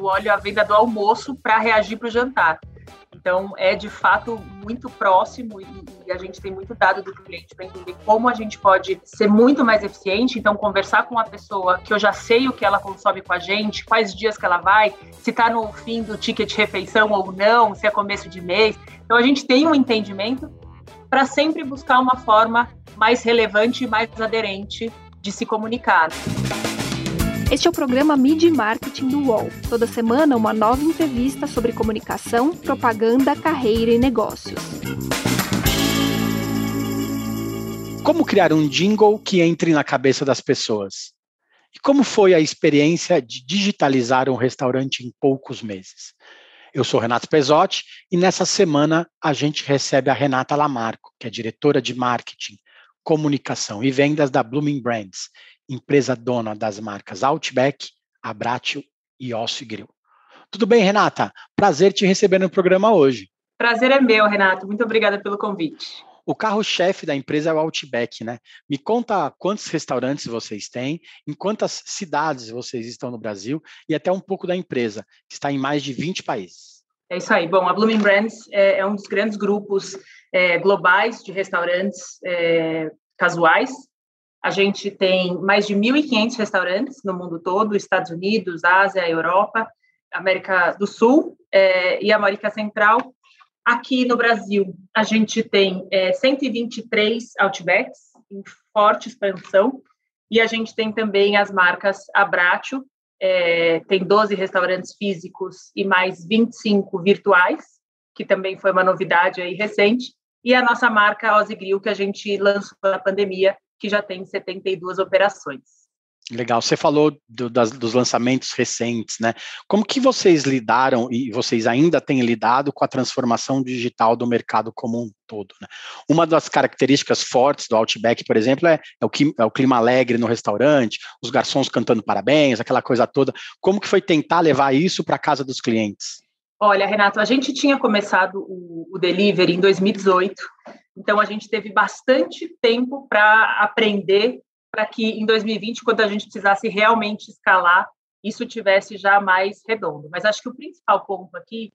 eu olho a venda do almoço para reagir para o jantar. Então, é de fato muito próximo e, e, a gente tem muito dado do cliente para entender como a gente pode ser muito mais eficiente. Então, conversar com uma pessoa que eu já sei o que ela consome com a gente, quais dias que ela vai, se está no fim do ticket refeição ou não, se é começo de mês. Então, a gente tem um entendimento para sempre buscar uma forma mais relevante e mais aderente de se comunicar. Este é o programa Mid Marketing do UOL. Toda semana, uma nova entrevista sobre comunicação, propaganda, carreira e negócios. Como criar um jingle que entre na cabeça das pessoas? E como foi a experiência de digitalizar um restaurante em poucos meses? Eu sou Renato Pesotti e nessa semana a gente recebe a Renata Lamarco, que é diretora de marketing, comunicação e vendas da Blooming Brands empresa dona das marcas Outback, Abratio e Osso Grill. Tudo bem, Renata? Prazer te receber no programa hoje. Prazer é meu, Renato. Muito obrigada pelo convite. O carro-chefe da empresa é o Outback, né? Me conta quantos restaurantes vocês têm, em quantas cidades vocês estão no Brasil e até um pouco da empresa, que está em mais de 20 países. É isso aí. Bom, a Blooming Brands é, é um dos grandes grupos é, globais de restaurantes é, casuais a gente tem mais de 1.500 restaurantes no mundo todo, Estados Unidos, Ásia, Europa, América do Sul é, e América Central. Aqui no Brasil, a gente tem é, 123 Outbacks em forte expansão e a gente tem também as marcas Abratio, é, tem 12 restaurantes físicos e mais 25 virtuais, que também foi uma novidade aí recente, e a nossa marca Ozzy Grill, que a gente lançou na pandemia, que já tem 72 operações. Legal, você falou do, das, dos lançamentos recentes, né? Como que vocês lidaram e vocês ainda têm lidado com a transformação digital do mercado como um todo? Né? Uma das características fortes do Outback, por exemplo, é, é, o, é o clima alegre no restaurante, os garçons cantando parabéns, aquela coisa toda. Como que foi tentar levar isso para a casa dos clientes? Olha, Renato, a gente tinha começado o, o delivery em 2018 então, a gente teve bastante tempo para aprender, para que em 2020, quando a gente precisasse realmente escalar, isso tivesse já mais redondo. Mas acho que o principal ponto aqui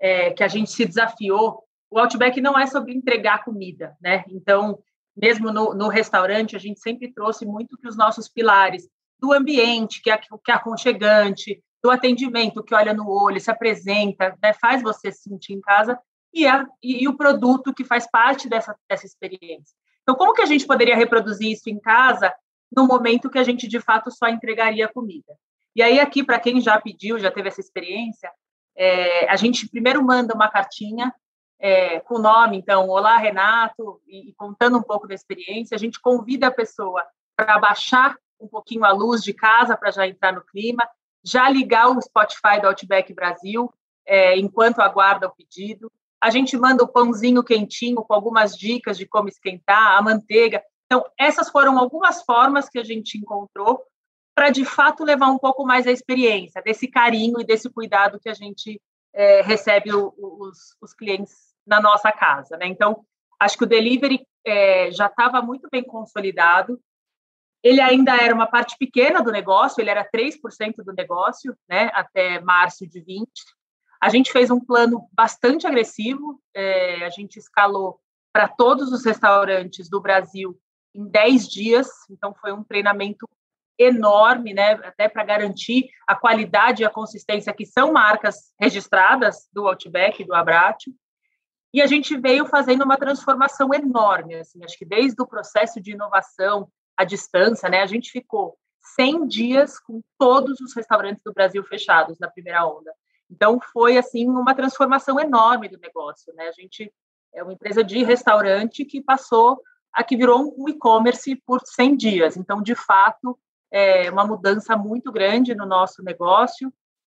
é que a gente se desafiou. O Outback não é sobre entregar comida, né? Então, mesmo no, no restaurante, a gente sempre trouxe muito que os nossos pilares do ambiente, que é, que é aconchegante, do atendimento, que olha no olho, se apresenta, né, faz você se sentir em casa, e, a, e, e o produto que faz parte dessa, dessa experiência. Então, como que a gente poderia reproduzir isso em casa no momento que a gente, de fato, só entregaria comida? E aí, aqui, para quem já pediu, já teve essa experiência, é, a gente primeiro manda uma cartinha é, com o nome, então, Olá, Renato, e, e, contando um pouco da experiência, a gente convida a pessoa para baixar um pouquinho a luz de casa para já entrar no clima, já ligar o Spotify do Outback Brasil é, enquanto aguarda o pedido, a gente manda o pãozinho quentinho com algumas dicas de como esquentar, a manteiga. Então, essas foram algumas formas que a gente encontrou para, de fato, levar um pouco mais a experiência, desse carinho e desse cuidado que a gente é, recebe o, os, os, clientes na nossa casa. Né? Então, acho que o delivery é, já estava muito bem consolidado. Ele ainda era uma parte pequena do negócio, ele era 3% do negócio, né, até março de 20. A gente fez um plano bastante agressivo, é, a gente escalou para todos os restaurantes do Brasil em 10 dias, então foi um treinamento enorme, né, até para garantir a qualidade e a consistência que são marcas registradas do Outback, do Abratio. E a gente veio fazendo uma transformação enorme, assim, acho que desde o processo de inovação, à distância, né, a gente ficou 100 dias com todos os restaurantes do Brasil fechados na primeira onda. Então, foi, assim, uma transformação enorme do negócio, né? A gente é uma empresa de restaurante que passou a que virou um e-commerce por 100 dias. Então, de fato, é uma mudança muito grande no nosso negócio,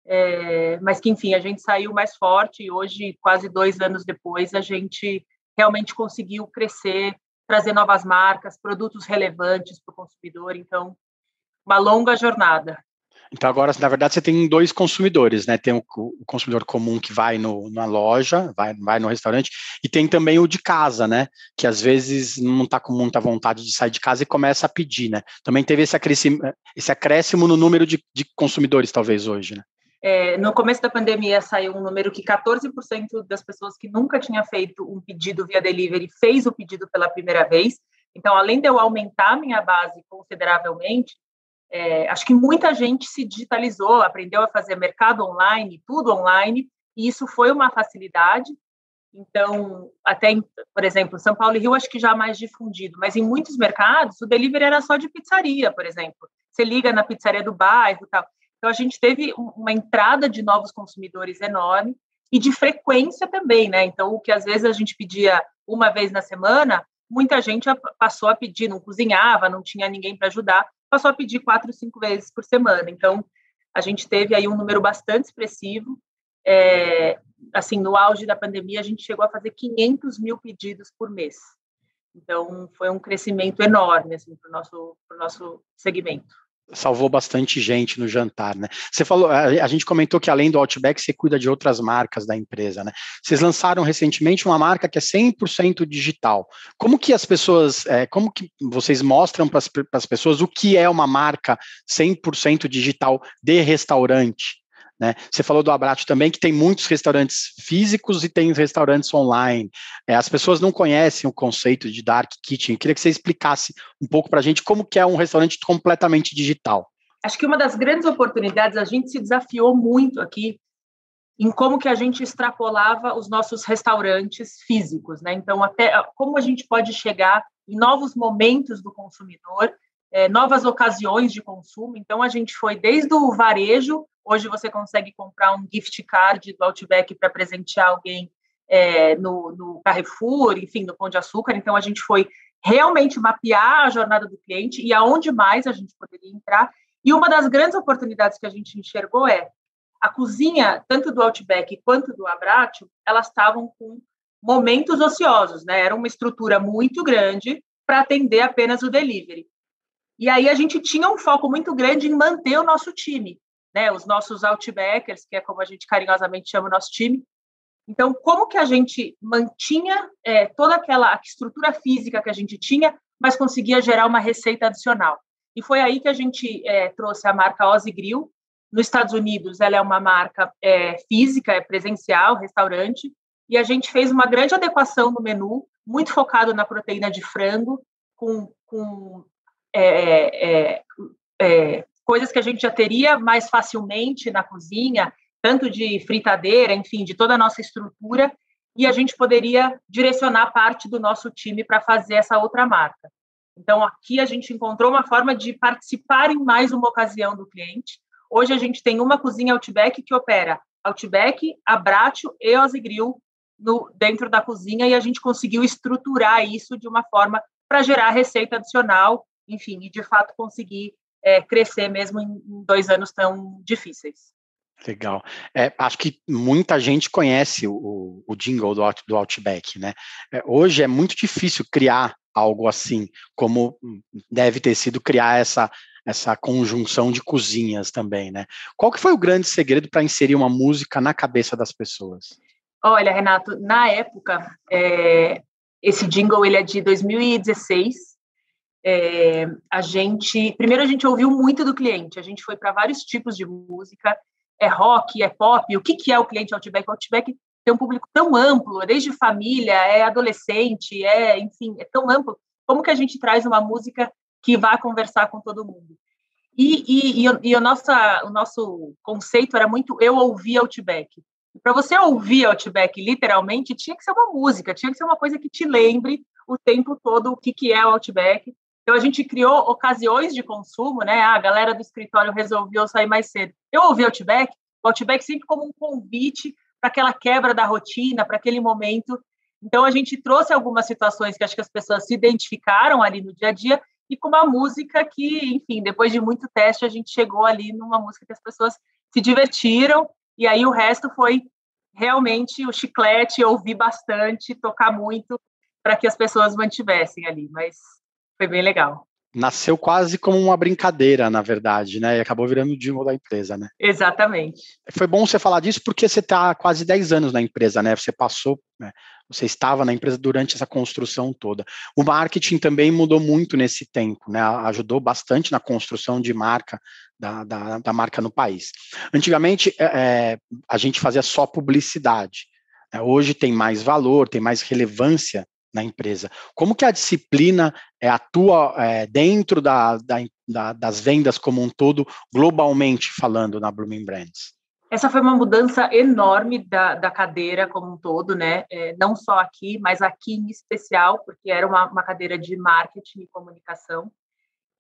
é, mas que, enfim, a gente saiu mais forte e hoje, quase dois anos depois, a gente realmente conseguiu crescer, trazer novas marcas, produtos relevantes para o consumidor. Então, uma longa jornada. Então, agora, na verdade, você tem dois consumidores, né? Tem o, o consumidor comum que vai no, na loja, vai, vai no restaurante, e tem também o de casa, né? Que às vezes não está com muita vontade de sair de casa e começa a pedir, né? Também teve esse acréscimo, esse acréscimo no número de, de consumidores, talvez, hoje, né? É, no começo da pandemia saiu um número que 14% das pessoas que nunca tinha feito um pedido via delivery fez o pedido pela primeira vez. Então, além de eu aumentar minha base consideravelmente, é, acho que muita gente se digitalizou, aprendeu a fazer mercado online, tudo online, e isso foi uma facilidade. Então, até, por exemplo, São Paulo e Rio acho que já mais difundido, mas em muitos mercados o delivery era só de pizzaria, por exemplo. Você liga na pizzaria do bairro tal. Então, a gente teve uma entrada de novos consumidores enorme e de frequência também, né? Então, o que às vezes a gente pedia uma vez na semana, muita gente passou a pedir, não cozinhava, não tinha ninguém para ajudar, passou a pedir quatro, cinco vezes por semana. Então, a gente teve aí um número bastante expressivo. É, assim, no auge da pandemia, a gente chegou a fazer 500 mil pedidos por mês. Então, foi um crescimento enorme assim, para o nosso, nosso segmento salvou bastante gente no jantar, né? Você falou, a, gente comentou que além do Outback, você cuida de outras marcas da empresa, né? Vocês lançaram recentemente uma marca que é 100% digital. Como que as pessoas, é, como que vocês mostram para as pessoas o que é uma marca 100% digital de restaurante? Né? Você falou do Abraço também, que tem muitos restaurantes físicos e tem restaurantes online. É, as pessoas não conhecem o conceito de dark kitchen. Eu queria que você explicasse um pouco para a gente como que é um restaurante completamente digital. Acho que uma das grandes oportunidades, a gente se desafiou muito aqui em como que a gente extrapolava os nossos restaurantes físicos, né? Então, até como a gente pode chegar em novos momentos do consumidor, é, novas ocasiões de consumo. Então, a gente foi desde o varejo Hoje você consegue comprar um gift card do Outback para presentear alguém é, no, no, Carrefour, enfim, no Pão de Açúcar. Então, a gente foi realmente mapear a jornada do cliente e aonde mais a gente poderia entrar. E uma das grandes oportunidades que a gente enxergou é a cozinha, tanto do Outback quanto do Abratio, elas estavam com momentos ociosos, né? Era uma estrutura muito grande para atender apenas o delivery. E aí a gente tinha um foco muito grande em manter o nosso time né, os nossos outbackers, que é como a gente carinhosamente chama o nosso time. Então, como que a gente mantinha é, toda aquela estrutura física que a gente tinha, mas conseguia gerar uma receita adicional? E foi aí que a gente é, trouxe a marca Ozzy Grill. Nos Estados Unidos, ela é uma marca é, física, é presencial, restaurante, e a gente fez uma grande adequação no menu, muito focado na proteína de frango, com, com é, é, é coisas que a gente já teria mais facilmente na cozinha, tanto de fritadeira, enfim, de toda a nossa estrutura, e a gente poderia direcionar parte do nosso time para fazer essa outra marca. Então, aqui a gente encontrou uma forma de participar em mais uma ocasião do cliente. Hoje a gente tem uma cozinha Outback que opera Outback, Abratio e Ozigrill no, dentro da cozinha e a gente conseguiu estruturar isso de uma forma para gerar receita adicional, enfim, e de fato conseguir é, crescer mesmo em, dois anos tão difíceis. Legal. É, acho que muita gente conhece o, o jingle do, do Outback, né? É, hoje é muito difícil criar algo assim, como deve ter sido criar essa, essa conjunção de cozinhas também, né? Qual que foi o grande segredo para inserir uma música na cabeça das pessoas? Olha, Renato, na época, é, esse jingle ele é de 2016 é, a gente, primeiro a gente ouviu muito do cliente, a gente foi para vários tipos de música, é rock, é pop, o que, que é o cliente Outback? O Outback tem um público tão amplo, desde família, é adolescente, é, enfim, é tão amplo, como que a gente traz uma música que vá conversar com todo mundo? E, e, e, e o, nossa, o nosso conceito era muito eu ouvi Outback. Para você ouvir Outback, literalmente, tinha que ser uma música, tinha que ser uma coisa que te lembre o tempo todo o que, que é o Outback então, a gente criou ocasiões de consumo, né? Ah, a galera do escritório resolveu sair mais cedo. Eu ouvi Outback, o Outback sempre como um convite para aquela quebra da rotina, para aquele momento. Então, a gente trouxe algumas situações que acho que as pessoas se identificaram ali no dia a dia e com uma música que, enfim, depois de muito teste, a gente chegou ali numa música que as pessoas se divertiram e aí o resto foi realmente o chiclete, ouvir bastante, tocar muito para que as pessoas mantivessem ali. Mas foi bem legal. nasceu quase como uma brincadeira, na verdade, né? E acabou virando o jingle da empresa, né? Exatamente. Foi bom você falar disso porque você está quase 10 anos na empresa, né? Você passou, né? você estava na empresa durante essa construção toda. O marketing também mudou muito nesse tempo, né? Ajudou bastante na construção de marca da, da, da marca no país. Antigamente, é, é a gente fazia só publicidade. Né? Hoje tem mais valor, tem mais relevância na empresa. Como que a disciplina é, atua é, dentro da, da, da, das vendas como um todo, globalmente falando na Blooming Brands? Essa foi uma mudança enorme da, da cadeira como um todo, né? É, não só aqui, mas aqui em especial, porque era uma, uma cadeira de marketing e comunicação.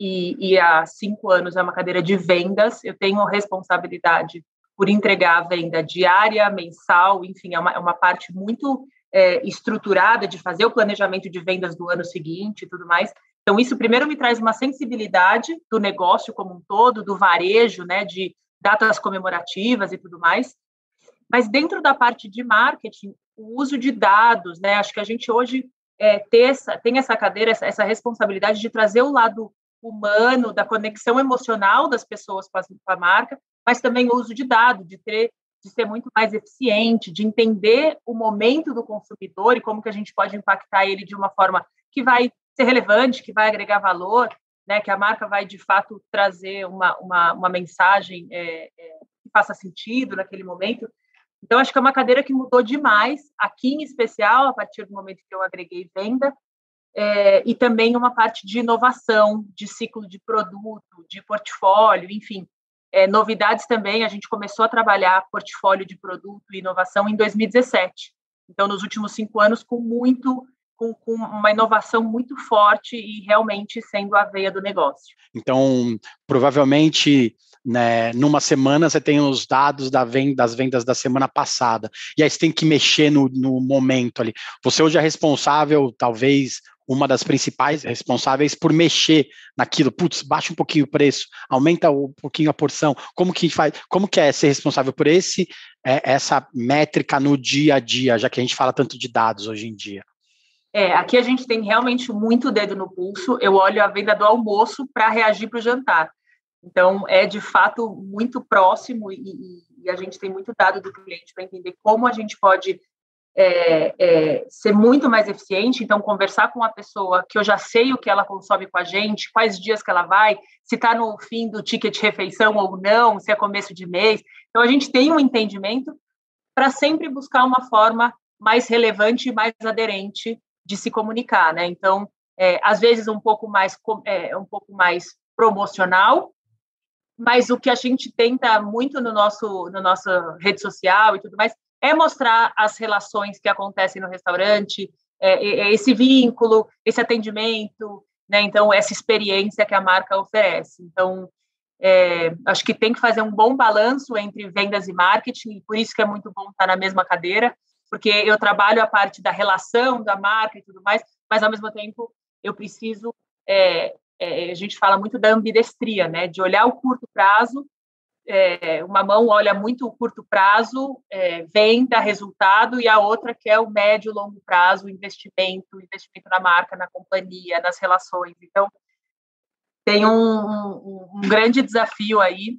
E, e há cinco anos é uma cadeira de vendas. Eu tenho responsabilidade por entregar a venda diária, mensal, enfim, é uma, é uma parte muito é, estruturada de fazer o planejamento de vendas do ano seguinte e tudo mais. Então, isso primeiro me traz uma sensibilidade do negócio como um todo, do varejo, né, de datas comemorativas e tudo mais. Mas dentro da parte de marketing, o uso de dados, né, acho que a gente hoje é, essa, tem essa cadeira, essa, essa, responsabilidade de trazer o lado humano, da conexão emocional das pessoas com a, com a marca, mas também o uso de dados, de ter de ser muito mais eficiente, de entender o momento do consumidor e como que a gente pode impactar ele de uma forma que vai ser relevante, que vai agregar valor, né, que a marca vai de fato trazer uma, uma, uma mensagem é, é, que faça sentido naquele momento. Então, acho que é uma cadeira que mudou demais, aqui em especial, a partir do momento que eu agreguei venda, é, e também uma parte de inovação, de ciclo de produto, de portfólio, enfim é, novidades também, a gente começou a trabalhar portfólio de produto e inovação em 2017. Então, nos últimos cinco anos, com muito, com, com uma inovação muito forte e realmente sendo a veia do negócio. Então, provavelmente, né, numa semana você tem os dados da venda, das vendas da semana passada, e aí você tem que mexer no, no momento ali. Você hoje é responsável, talvez, uma das principais responsáveis por mexer naquilo, putz, baixa um pouquinho o preço, aumenta um pouquinho a porção, como que faz, como que é ser responsável por esse é, essa métrica no dia a dia, já que a gente fala tanto de dados hoje em dia? É, aqui a gente tem realmente muito dedo no pulso. Eu olho a venda do almoço para reagir para o jantar. Então, é de fato muito próximo e, e, a gente tem muito dado do cliente para entender como a gente pode é, é, ser muito mais eficiente, então conversar com uma pessoa que eu já sei o que ela consome com a gente, quais dias que ela vai, se está no fim do ticket refeição ou não, se é começo de mês. Então a gente tem um entendimento para sempre buscar uma forma mais relevante e mais aderente de se comunicar, né? Então, é, às vezes um pouco mais é, um pouco mais promocional, mas o que a gente tenta muito no nosso no nossa rede social e tudo mais é mostrar as relações que acontecem no restaurante, é, é, é esse vínculo, esse atendimento, né? Então, essa experiência que a marca oferece. Então, é, acho que tem que fazer um bom balanço entre vendas e marketing, e por isso que é muito bom estar na mesma cadeira, porque eu trabalho a parte da relação da marca e tudo mais, mas ao mesmo tempo eu preciso. É, é, a gente fala muito da ambidestria, né? De olhar o curto prazo é, uma mão olha muito o curto prazo, é, vem, dá resultado, e a outra que é o médio e longo prazo, investimento, investimento na marca, na companhia, nas relações. Então, tem um, um, um grande desafio aí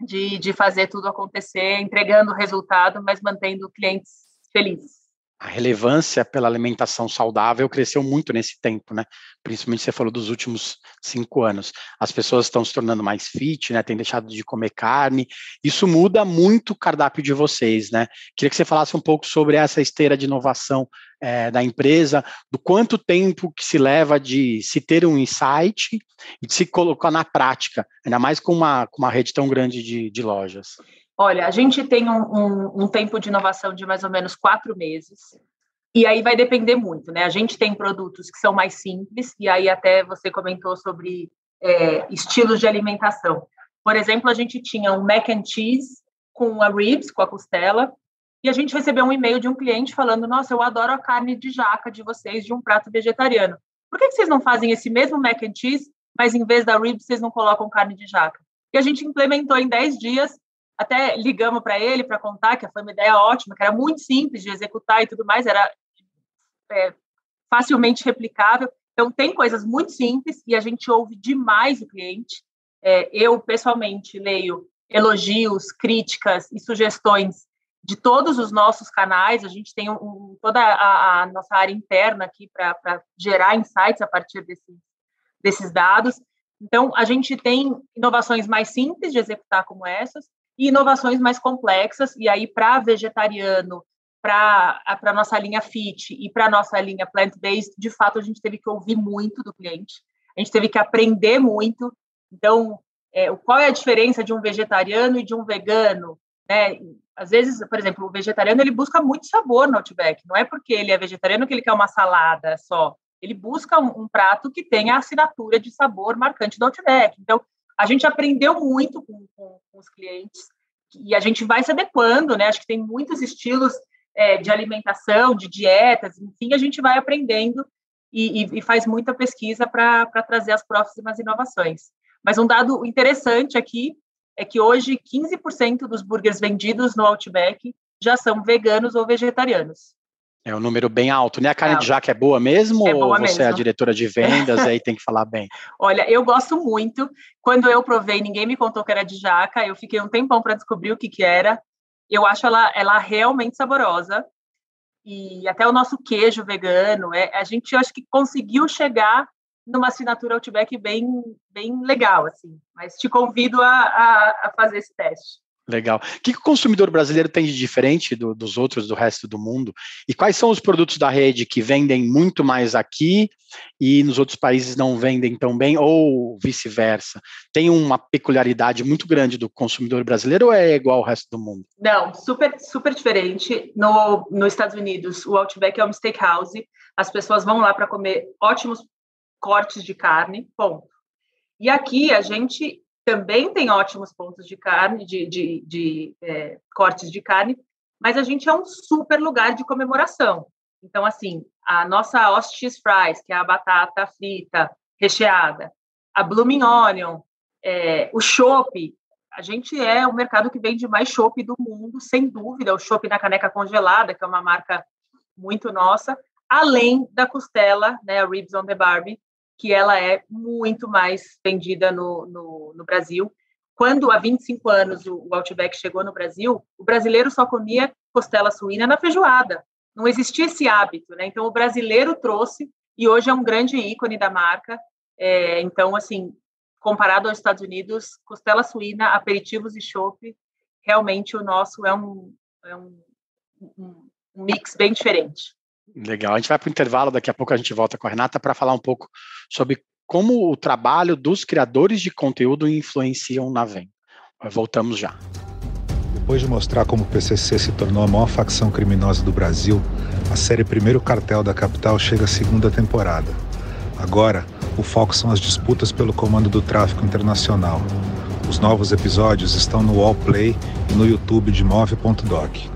de, de fazer tudo acontecer, entregando resultado, mas mantendo clientes felizes a relevância pela alimentação saudável cresceu muito nesse tempo, né? Principalmente você falou dos últimos cinco anos. As pessoas estão se tornando mais fit, né? Têm deixado de comer carne. Isso muda muito o cardápio de vocês, né? Queria que você falasse um pouco sobre essa esteira de inovação é, da empresa, do quanto tempo que se leva de se ter um insight e de se colocar na prática, ainda mais com uma, com uma rede tão grande de, de lojas. Olha, a gente tem um, um, um, tempo de inovação de mais ou menos quatro meses, e aí vai depender muito, né? A gente tem produtos que são mais simples, e aí até você comentou sobre é, estilos de alimentação. Por exemplo, a gente tinha um mac and cheese com a ribs, com a costela, e a gente recebeu um e-mail de um cliente falando: Nossa, eu adoro a carne de jaca de vocês, de um prato vegetariano. Por que, que vocês não fazem esse mesmo mac and cheese, mas em vez da ribs, vocês não colocam carne de jaca? E a gente implementou em 10 dias até ligamos para ele para contar que foi uma ideia ótima, que era muito simples de executar e tudo mais, era é, facilmente replicável. Então, tem coisas muito simples e a gente ouve demais o cliente. É, eu, pessoalmente, leio elogios, críticas e sugestões de todos os nossos canais. A gente tem um, toda a, a, nossa área interna aqui para gerar insights a partir desse, desses dados. Então, a gente tem inovações mais simples de executar como essas e inovações mais complexas. E aí, para vegetariano, para a nossa linha fit e para a nossa linha plant-based, de fato, a gente teve que ouvir muito do cliente, a gente teve que aprender muito. Então, é, qual é a diferença de um vegetariano e de um vegano? Né? Às vezes, por exemplo, o vegetariano ele busca muito sabor no Outback. Não é porque ele é vegetariano que ele quer uma salada só. Ele busca um, um prato que tenha a assinatura de sabor marcante do Outback. Então, a gente aprendeu muito com, com, com os clientes e a gente vai se adequando, né? Acho que tem muitos estilos é, de alimentação, de dietas, enfim, a gente vai aprendendo e, e, e faz muita pesquisa para trazer as próximas inovações. Mas um dado interessante aqui é que hoje 15% dos burgers vendidos no Outback já são veganos ou vegetarianos. É um número bem alto, né? A carne é. de jaca é boa mesmo? É boa ou você mesmo. é a diretora de vendas aí tem que falar bem? Olha, eu gosto muito. Quando eu provei, ninguém me contou que era de jaca. Eu fiquei um tempão para descobrir o que, que era eu acho ela, ela realmente saborosa. E até o nosso queijo vegano, é, a gente acho que conseguiu chegar numa assinatura Outback bem, bem legal, assim. Mas te convido a, a, a fazer esse teste. Legal. O que, o consumidor brasileiro tem de diferente do, dos outros do resto do mundo? E quais são os produtos da rede que vendem muito mais aqui e nos outros países não vendem tão bem, ou vice-versa? Tem uma peculiaridade muito grande do consumidor brasileiro ou é igual ao resto do mundo? Não, super, super diferente. No, nos Estados Unidos, o Outback é um steakhouse. As pessoas vão lá para comer ótimos cortes de carne, ponto. E aqui a gente também tem ótimos pontos de carne, de, de, de é, cortes de carne, mas a gente é um super lugar de comemoração. Então, assim, a nossa Ostis Fries, que é a batata frita recheada, a Blooming Onion, é, o chopp, a gente é o mercado que vende mais chopp do mundo, sem dúvida, o chopp na caneca congelada, que é uma marca muito nossa, além da costela, né, a Ribs on the Barbie, que ela é muito mais vendida no, no, no Brasil. Quando há 25 anos o, o Outback chegou no Brasil, o brasileiro só comia costela suína na feijoada. Não existia esse hábito, né? Então o brasileiro trouxe e hoje é um grande ícone da marca. É, então, assim, comparado aos Estados Unidos, costela suína, aperitivos e chopp, realmente o nosso é um, é um, um, um mix bem diferente. Legal. A gente vai para o intervalo, daqui a pouco a gente volta com a Renata para falar um pouco sobre como o trabalho dos criadores de conteúdo influenciam na venda. Voltamos já. Depois de mostrar como o PCC se tornou a maior facção criminosa do Brasil, a série Primeiro Cartel da Capital chega à segunda temporada. Agora, o foco são as disputas pelo comando do tráfico internacional. Os novos episódios estão no Wallplay e no YouTube de Move.doc.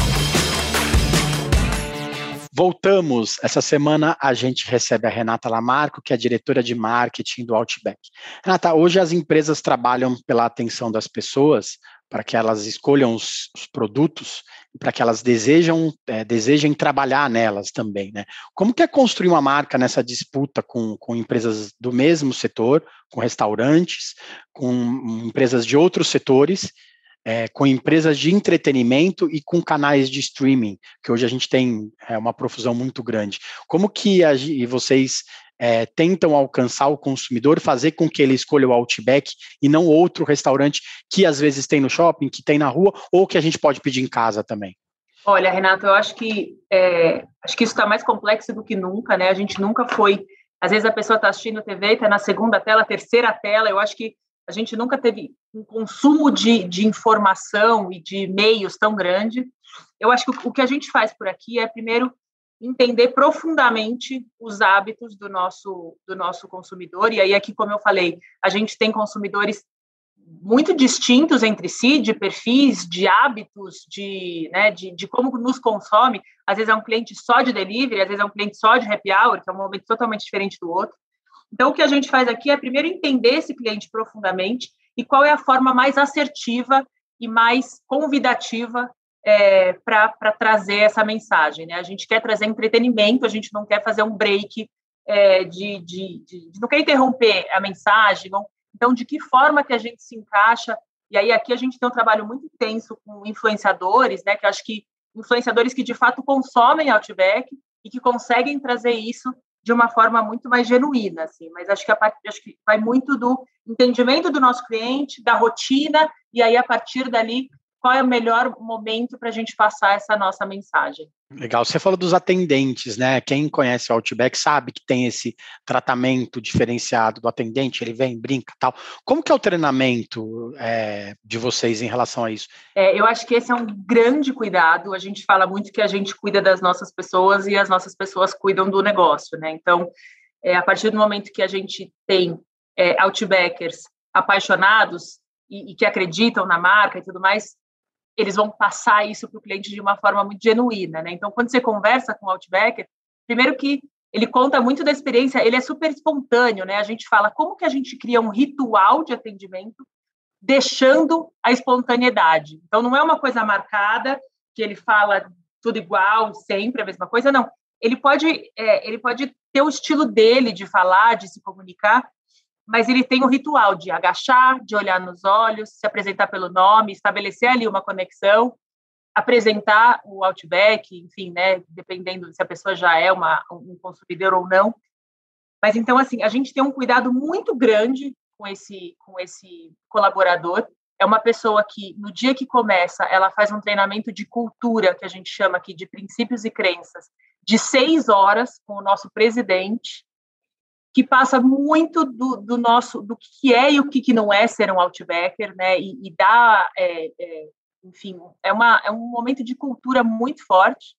Voltamos. Essa semana a gente recebe a Renata Lamarco, que é diretora de marketing do Outback. Renata, hoje as empresas trabalham pela atenção das pessoas para que elas escolham os, os produtos e para que elas desejam, é, desejem trabalhar nelas também. Né? Como que é construir uma marca nessa disputa com, com empresas do mesmo setor, com restaurantes, com empresas de outros setores é, com empresas de entretenimento e com canais de streaming, que hoje a gente tem é, uma profusão muito grande. Como que a, vocês é, tentam alcançar o consumidor, fazer com que ele escolha o Outback e não outro restaurante que às vezes tem no shopping, que tem na rua, ou que a gente pode pedir em casa também? Olha, Renato, eu acho que é, acho que isso está mais complexo do que nunca, né? A gente nunca foi. Às vezes a pessoa está assistindo TV, está na segunda tela, terceira tela. Eu acho que a gente nunca teve um consumo de, de informação e de meios tão grande. Eu acho que o, que a gente faz por aqui é, primeiro, entender profundamente os hábitos do nosso do nosso consumidor. E aí aqui, como eu falei, a gente tem consumidores muito distintos entre si, de perfis, de hábitos, de, né, de, de, como nos consome. Às vezes é um cliente só de delivery, às vezes é um cliente só de happy hour, que é um momento totalmente diferente do outro. Então, o que a gente faz aqui é primeiro entender esse cliente profundamente e qual é a forma mais assertiva e mais convidativa é, para trazer essa mensagem. Né? A gente quer trazer entretenimento, a gente não quer fazer um break é, de, de, de, não quer interromper a mensagem, não, então, de que forma que a gente se encaixa? E aí aqui a gente tem um trabalho muito intenso com influenciadores, né? Que acho que influenciadores que de fato consomem Outback e que conseguem trazer isso de uma forma muito mais genuína, assim. Mas acho que, a, acho que vai muito do entendimento do nosso cliente, da rotina, e aí a partir dali qual é o melhor momento para a gente passar essa nossa mensagem. Legal. Você falou dos atendentes, né? Quem conhece o Outback sabe que tem esse tratamento diferenciado do atendente, ele vem, brinca tal. Como que é o treinamento é, de vocês em relação a isso? É, eu acho que esse é um grande cuidado. A gente fala muito que a gente cuida das nossas pessoas e as nossas pessoas cuidam do negócio, né? Então, é, a partir do momento que a gente tem é, Outbackers apaixonados e, e que acreditam na marca e tudo mais, eles vão passar isso para o cliente de uma forma muito genuína, né? Então, quando você conversa com o Outbacker, primeiro que ele conta muito da experiência, ele é super espontâneo, né? A gente fala como que a gente cria um ritual de atendimento deixando a espontaneidade. Então, não é uma coisa marcada, que ele fala tudo igual, sempre a mesma coisa, não. Ele pode, é, ele pode ter o estilo dele de falar, de se comunicar, mas ele tem um ritual de agachar, de olhar nos olhos, se apresentar pelo nome, estabelecer ali uma conexão, apresentar o Outback, enfim, né, dependendo se a pessoa já é uma, um consumidor ou não. Mas então, assim, a gente tem um cuidado muito grande com esse, com esse colaborador. É uma pessoa que, no dia que começa, ela faz um treinamento de cultura, que a gente chama aqui de princípios e crenças, de seis horas com o nosso presidente, que passa muito do, do, nosso, do que é e o que não é ser um outbacker, né? E, e dá, é, é, enfim, é, uma, é um momento de cultura muito forte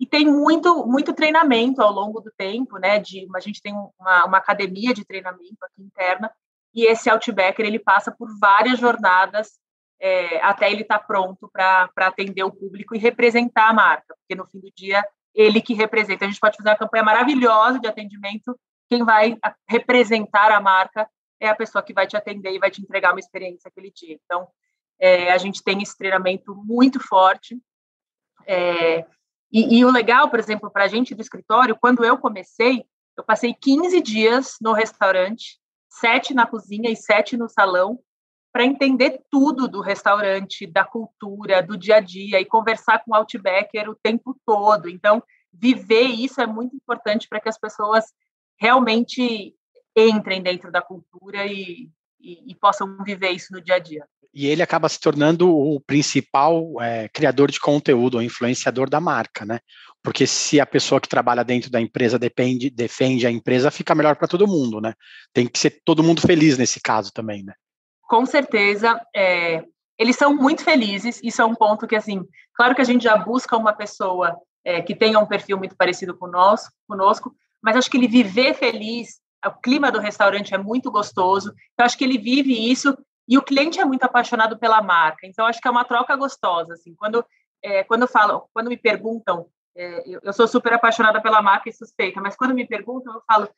e tem muito, muito treinamento ao longo do tempo, né? De, a gente tem uma, uma academia de treinamento aqui interna e esse outbacker ele passa por várias jornadas é, até ele estar tá pronto para atender o público e representar a marca, porque no fim do dia ele que representa. A gente pode fazer uma campanha maravilhosa de atendimento quem vai representar a marca é a pessoa que vai te atender e vai te entregar uma experiência aquele dia. Então, é, a gente tem esse treinamento muito forte. É, e, e, o legal, por exemplo, para a gente do escritório, quando eu comecei, eu passei 15 dias no restaurante, sete na cozinha e sete no salão, para entender tudo do restaurante, da cultura, do dia a dia e conversar com o Outbacker o tempo todo. Então, viver isso é muito importante para que as pessoas realmente entrem dentro da cultura e, e, e, possam viver isso no dia a dia. E ele acaba se tornando o principal é, criador de conteúdo, o influenciador da marca, né? Porque se a pessoa que trabalha dentro da empresa depende, defende a empresa, fica melhor para todo mundo, né? Tem que ser todo mundo feliz nesse caso também, né? Com certeza. É, eles são muito felizes, isso é um ponto que, assim, claro que a gente já busca uma pessoa é, que tenha um perfil muito parecido com nós, conosco, mas acho que ele viver feliz, o clima do restaurante é muito gostoso, então acho que ele vive isso e o cliente é muito apaixonado pela marca, então acho que é uma troca gostosa, assim, quando é, quando falo, quando me perguntam, é, eu, eu sou super apaixonada pela marca e suspeita, mas quando me perguntam, eu falo,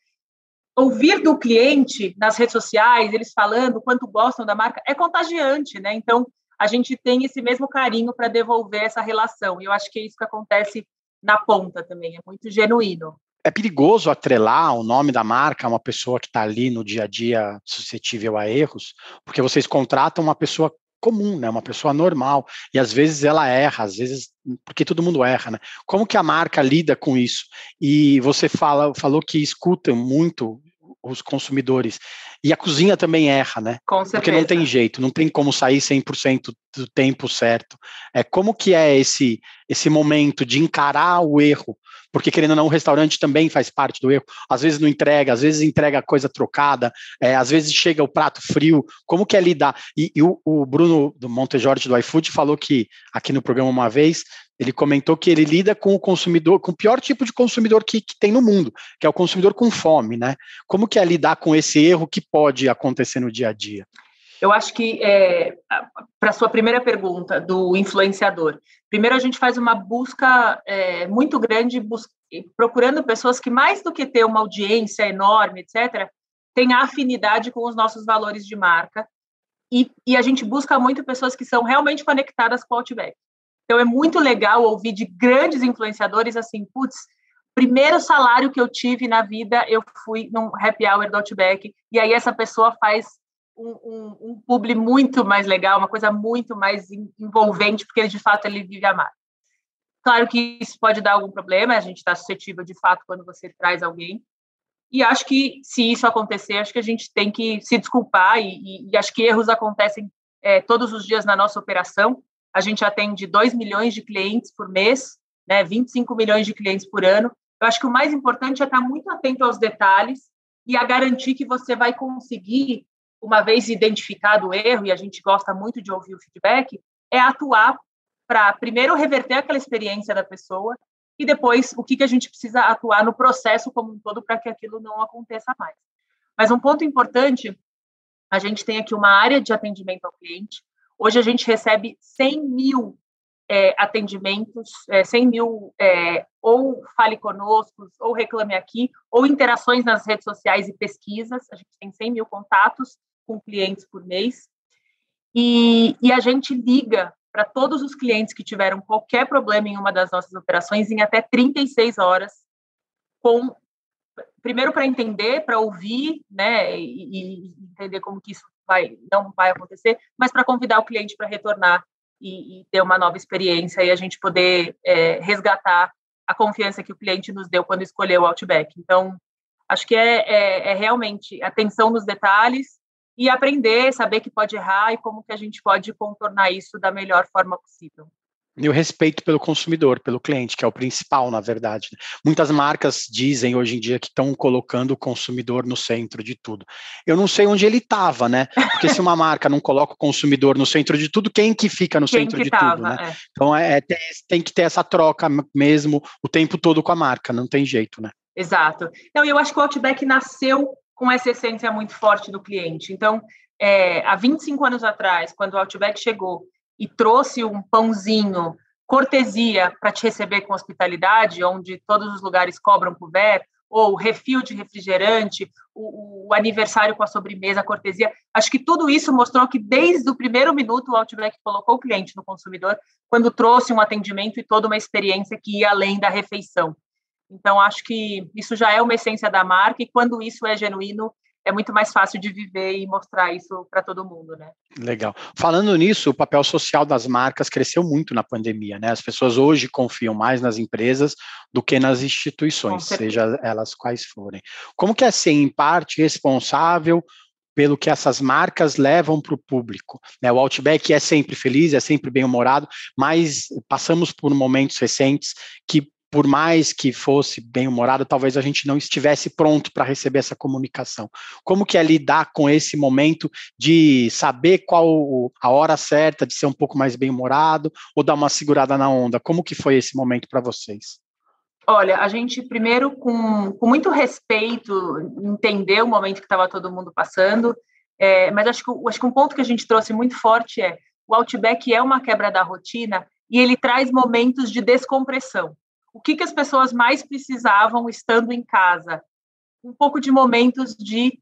ouvir do cliente nas redes sociais, eles falando quanto gostam da marca, é contagiante, né? Então, a gente tem esse mesmo carinho para devolver essa relação. E eu acho que é isso que acontece na ponta também, é muito genuíno é perigoso atrelar o nome da marca a uma pessoa que está ali no dia a dia suscetível a erros, porque vocês contratam uma pessoa comum, né, uma pessoa normal, e às vezes ela erra, às vezes porque todo mundo erra, né? Como que a marca lida com isso? E você fala, falou que escuta muito os consumidores. E a cozinha também erra, né? Com certeza. Porque não tem jeito, não tem como sair 100% do tempo certo. É como que é esse esse momento de encarar o erro porque querendo ou não, o restaurante também faz parte do erro. Às vezes não entrega, às vezes entrega coisa trocada, é, às vezes chega o prato frio. Como que é lidar? E, e o, o, Bruno do Monte Jorge do iFood falou que aqui no programa uma vez Ele comentou que ele lida com o consumidor, com o pior tipo de consumidor que, que tem no mundo, que é o consumidor com fome, né? Como que é lidar com esse erro que pode acontecer no dia a dia? Eu acho que, é, para a sua primeira pergunta, do influenciador, primeiro a gente faz uma busca é, muito grande, bus procurando pessoas que, mais do que ter uma audiência enorme, etc., tenha afinidade com os nossos valores de marca. E, e a gente busca muito pessoas que são realmente conectadas com o Outback. Então, é muito legal ouvir de grandes influenciadores assim, putz, primeiro salário que eu tive na vida, eu fui num happy hour do Outback, e aí essa pessoa faz um, um, um publi muito mais legal, uma coisa muito mais envolvente, porque de fato ele vive a marca. Claro que isso pode dar algum problema, a gente está suscetível de fato quando você traz alguém, e acho que se isso acontecer, acho que a gente tem que se desculpar, e, e, e acho que erros acontecem é, todos os dias na nossa operação, a gente atende 2 milhões de clientes por mês, né, 25 milhões de clientes por ano. Eu acho que o mais importante é estar muito atento aos detalhes e a garantir que você vai conseguir, uma vez identificado o erro, e a gente gosta muito de ouvir o feedback, é atuar para, primeiro, reverter aquela experiência da pessoa e depois o que, que a gente precisa atuar no processo como um todo para que aquilo não aconteça mais. Mas um ponto importante, a gente tem aqui uma área de atendimento ao cliente, Hoje a gente recebe 100 mil é, atendimentos, é, 100 mil é, ou fale conosco, ou reclame aqui, ou interações nas redes sociais e pesquisas. A gente tem 100 mil contatos com clientes por mês. E, e a gente liga para todos os clientes que tiveram qualquer problema em uma das nossas operações em até 36 horas, com primeiro para entender, para ouvir, né, e, e, entender como que isso vai, não vai acontecer, mas para convidar o cliente para retornar e, e, ter uma nova experiência e a gente poder é, resgatar a confiança que o cliente nos deu quando escolheu o Outback. Então, acho que é, é, é realmente atenção nos detalhes e aprender, saber que pode errar e como que a gente pode contornar isso da melhor forma possível e o respeito pelo consumidor, pelo cliente, que é o principal, na verdade. Né? Muitas marcas dizem hoje em dia que estão colocando o consumidor no centro de tudo. Eu não sei onde ele estava, né? Porque se uma marca não coloca o consumidor no centro de tudo, quem que fica no quem centro de tava, tudo, né? É. Então é, é, tem, tem que ter essa troca mesmo o tempo todo com a marca, não tem jeito, né? Exato. Então, eu acho que o Outback nasceu com essa essência muito forte do cliente. Então, é, há 25 anos atrás, quando o Outback chegou e trouxe um pãozinho, cortesia para te receber com hospitalidade, onde todos os lugares cobram coberto, ou refil de refrigerante, o, o, aniversário com a sobremesa, a cortesia. Acho que tudo isso mostrou que desde o primeiro minuto o Outback colocou o cliente no consumidor, quando trouxe um atendimento e toda uma experiência que ia além da refeição. Então, acho que isso já é uma essência da marca, e quando isso é genuíno, é muito mais fácil de viver e mostrar isso para todo mundo, né? Legal. Falando nisso, o papel social das marcas cresceu muito na pandemia, né? As pessoas hoje confiam mais nas empresas do que nas instituições, seja elas quais forem. Como que é ser, em parte, responsável pelo que essas marcas levam para o público. Né? O Outback é sempre feliz, é sempre bem-humorado, mas passamos por momentos recentes que por mais que fosse bem-humorado, talvez a gente não estivesse pronto para receber essa comunicação. Como que é lidar com esse momento de saber qual a hora certa de ser um pouco mais bem-humorado ou dar uma segurada na onda? Como que foi esse momento para vocês? Olha, a gente primeiro com, com muito respeito entendeu o momento que estava todo mundo passando, é, mas acho que, acho que um ponto que a gente trouxe muito forte é o Outback é uma quebra da rotina e ele traz momentos de descompressão o que, que as pessoas mais precisavam estando em casa? Um pouco de momentos de,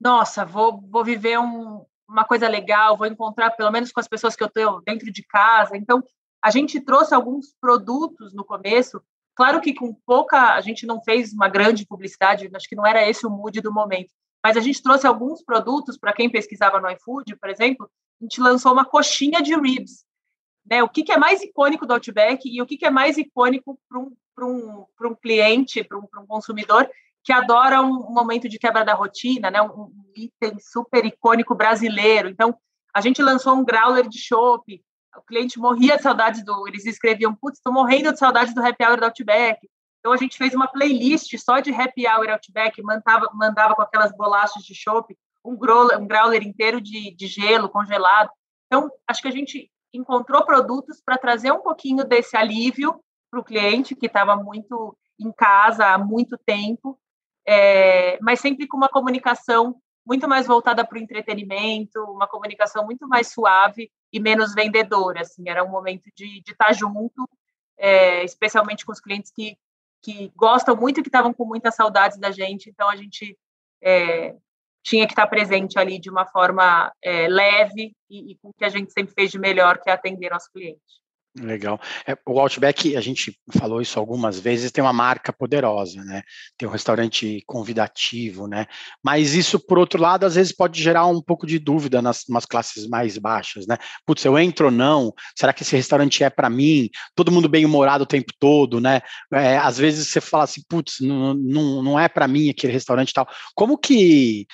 nossa, vou, vou viver um, uma coisa legal, vou encontrar pelo menos com as pessoas que eu tenho dentro de casa. Então, a gente trouxe alguns produtos no começo. Claro que com pouca, a gente não fez uma grande publicidade, acho que não era esse o mood do momento. Mas a gente trouxe alguns produtos para quem pesquisava no iFood, por exemplo, a gente lançou uma coxinha de ribs, né? O que, que é mais icônico do Outback e o que, que é mais icônico para um, um, um cliente, para um, um, consumidor que adora um, momento de quebra da rotina, né? um, item super icônico brasileiro. Então, a gente lançou um growler de chopp, o cliente morria de saudades do... Eles escreviam, putz, estou morrendo de saudades do happy hour do Outback. Então, a gente fez uma playlist só de happy hour Outback, mandava, mandava com aquelas bolachas de chopp, um growler, um growler inteiro de, de gelo congelado. Então, acho que a gente encontrou produtos para trazer um pouquinho desse alívio para o cliente que estava muito em casa há muito tempo, é, mas sempre com uma comunicação muito mais voltada para o entretenimento, uma comunicação muito mais suave e menos vendedora. Assim, era um momento de, estar tá junto, é, especialmente com os clientes que, que gostam muito e que estavam com muitas saudades da gente. Então, a gente é, tinha que estar presente ali de uma forma é, leve e, e com o que a gente sempre fez de melhor, que é atender nosso cliente. Legal. É, o Outback, a gente falou isso algumas vezes, tem uma marca poderosa, né? Tem um restaurante convidativo, né? Mas isso, por outro lado, às vezes pode gerar um pouco de dúvida nas, nas classes mais baixas, né? Putz, eu entro ou não? Será que esse restaurante é para mim? Todo mundo bem-humorado o tempo todo, né? É, às vezes você fala assim, putz, não, não, não é para mim aquele restaurante e tal. Como que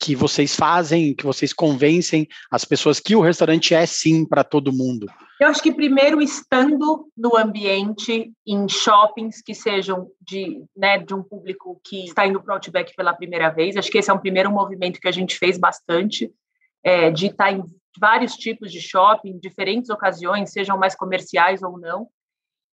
que vocês fazem, que vocês convencem as pessoas que o restaurante é sim para todo mundo? Eu acho que primeiro estando no ambiente em shoppings que sejam de, né, de um público que está indo para o Outback pela primeira vez. Acho que esse é um primeiro movimento que a gente fez bastante, é, de estar em vários tipos de shopping, diferentes ocasiões, sejam mais comerciais ou não.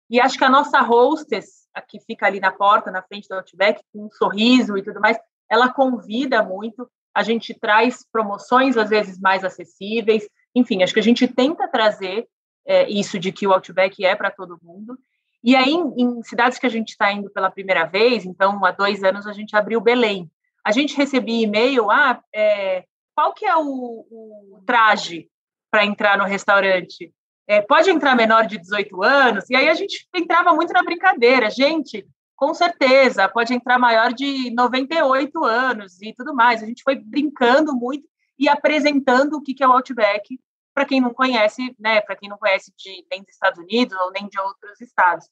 E acho que a nossa hostess, a que fica ali na porta, na frente do Outback, com um sorriso e tudo mais, ela convida muito a gente traz promoções às vezes mais acessíveis, enfim, acho que a gente tenta trazer é, isso de que o Outback é para todo mundo. E aí, em, em cidades que a gente está indo pela primeira vez, então há dois anos a gente abriu Belém. A gente recebia e-mail, ah, é, qual que é o, o traje para entrar no restaurante? É, pode entrar menor de 18 anos? E aí a gente entrava muito na brincadeira, gente, com certeza, pode entrar maior de 98 anos e tudo mais. A gente foi brincando muito e apresentando o que é o Outback para quem não conhece, né, para quem não conhece de, nem dos Estados Unidos ou nem de outros estados.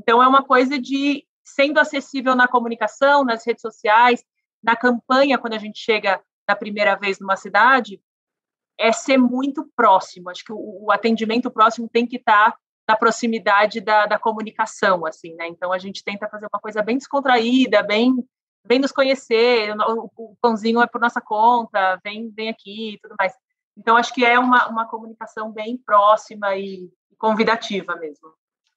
Então, é uma coisa de sendo acessível na comunicação, nas redes sociais, na campanha, quando a gente chega na primeira vez numa cidade, é ser muito próximo. Acho que o, o atendimento próximo tem que estar tá da proximidade da, da comunicação, assim, né? Então a gente tenta fazer uma coisa bem descontraída, bem vem nos conhecer, o, o pãozinho é por nossa conta, vem, vem aqui e tudo mais. Então acho que é uma, uma comunicação bem próxima e convidativa mesmo.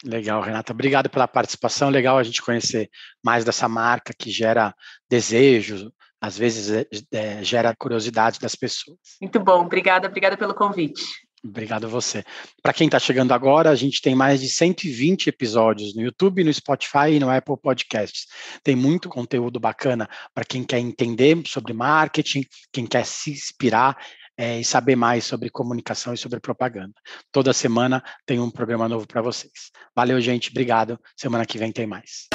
Legal, Renata. Obrigado pela participação. Legal a gente conhecer mais dessa marca que gera desejo, às vezes é, é, gera curiosidade das pessoas. Muito bom. Obrigada, obrigada pelo convite. Obrigado a você. Para quem está chegando agora, a gente tem mais de 120 episódios no YouTube, no Spotify e no Apple Podcasts. Tem muito conteúdo bacana para quem quer entender sobre marketing, quem quer se inspirar é, e saber mais sobre comunicação e sobre propaganda. Toda semana tem um programa novo para vocês. Valeu, gente. Obrigado. Semana que vem tem mais.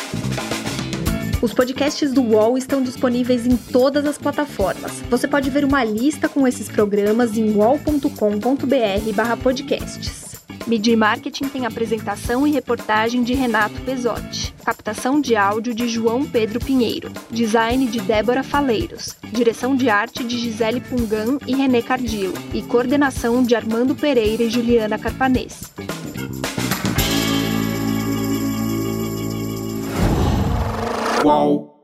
Os podcasts do UOL estão disponíveis em todas as plataformas. Você pode ver uma lista com esses programas em uol.com.br/podcasts. Media Marketing tem apresentação e reportagem de Renato Pesotti, captação de áudio de João Pedro Pinheiro, design de Débora Faleiros, direção de arte de Gisele Pungan e René Cardillo e coordenação de Armando Pereira e Juliana Carpanês. Qual